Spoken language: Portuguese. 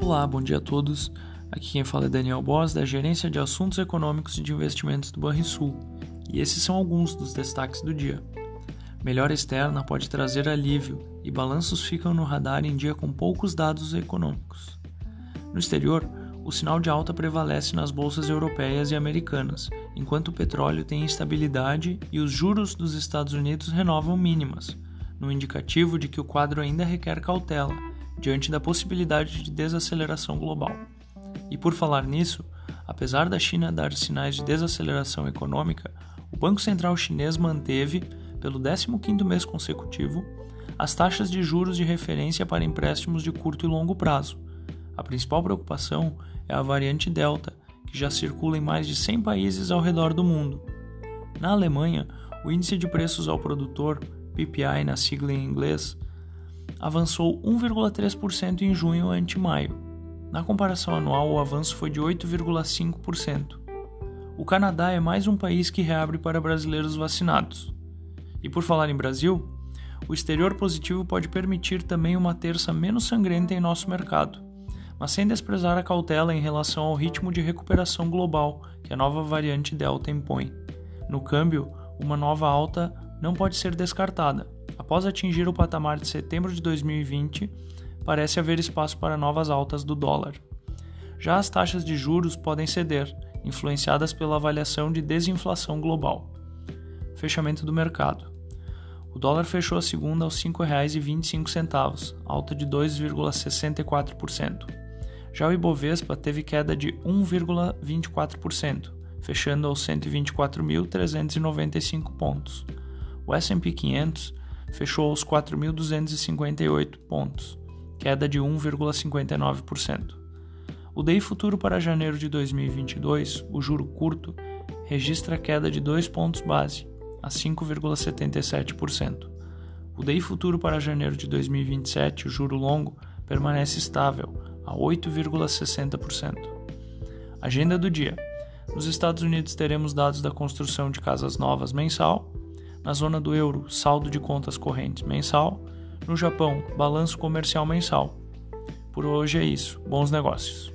Olá, bom dia a todos. Aqui quem fala é Daniel Boss, da Gerência de Assuntos Econômicos e de Investimentos do Banrisul, e esses são alguns dos destaques do dia. Melhora externa pode trazer alívio e balanços ficam no radar em dia com poucos dados econômicos. No exterior, o sinal de alta prevalece nas bolsas europeias e americanas, enquanto o petróleo tem instabilidade e os juros dos Estados Unidos renovam mínimas, no indicativo de que o quadro ainda requer cautela diante da possibilidade de desaceleração global. E por falar nisso, apesar da China dar sinais de desaceleração econômica, o Banco Central chinês manteve, pelo 15º mês consecutivo, as taxas de juros de referência para empréstimos de curto e longo prazo. A principal preocupação é a variante Delta, que já circula em mais de 100 países ao redor do mundo. Na Alemanha, o índice de preços ao produtor, PPI na sigla em inglês, avançou 1,3% em junho ante maio. Na comparação anual, o avanço foi de 8,5%. O Canadá é mais um país que reabre para brasileiros vacinados. E por falar em Brasil, o exterior positivo pode permitir também uma terça menos sangrenta em nosso mercado, mas sem desprezar a cautela em relação ao ritmo de recuperação global que a nova variante Delta impõe. No câmbio, uma nova alta não pode ser descartada Após atingir o patamar de setembro de 2020, parece haver espaço para novas altas do dólar. Já as taxas de juros podem ceder, influenciadas pela avaliação de desinflação global. Fechamento do mercado. O dólar fechou a segunda aos R$ 5,25, alta de 2,64%. Já o Ibovespa teve queda de 1,24%, fechando aos 124.395 pontos. O S&P 500 fechou aos 4.258 pontos, queda de 1,59%. O DI futuro para janeiro de 2022, o juro curto, registra queda de 2 pontos base, a 5,77%. O DI futuro para janeiro de 2027, o juro longo, permanece estável, a 8,60%. Agenda do dia. Nos Estados Unidos teremos dados da construção de casas novas mensal, na zona do euro, saldo de contas correntes mensal. No Japão, balanço comercial mensal. Por hoje é isso. Bons negócios.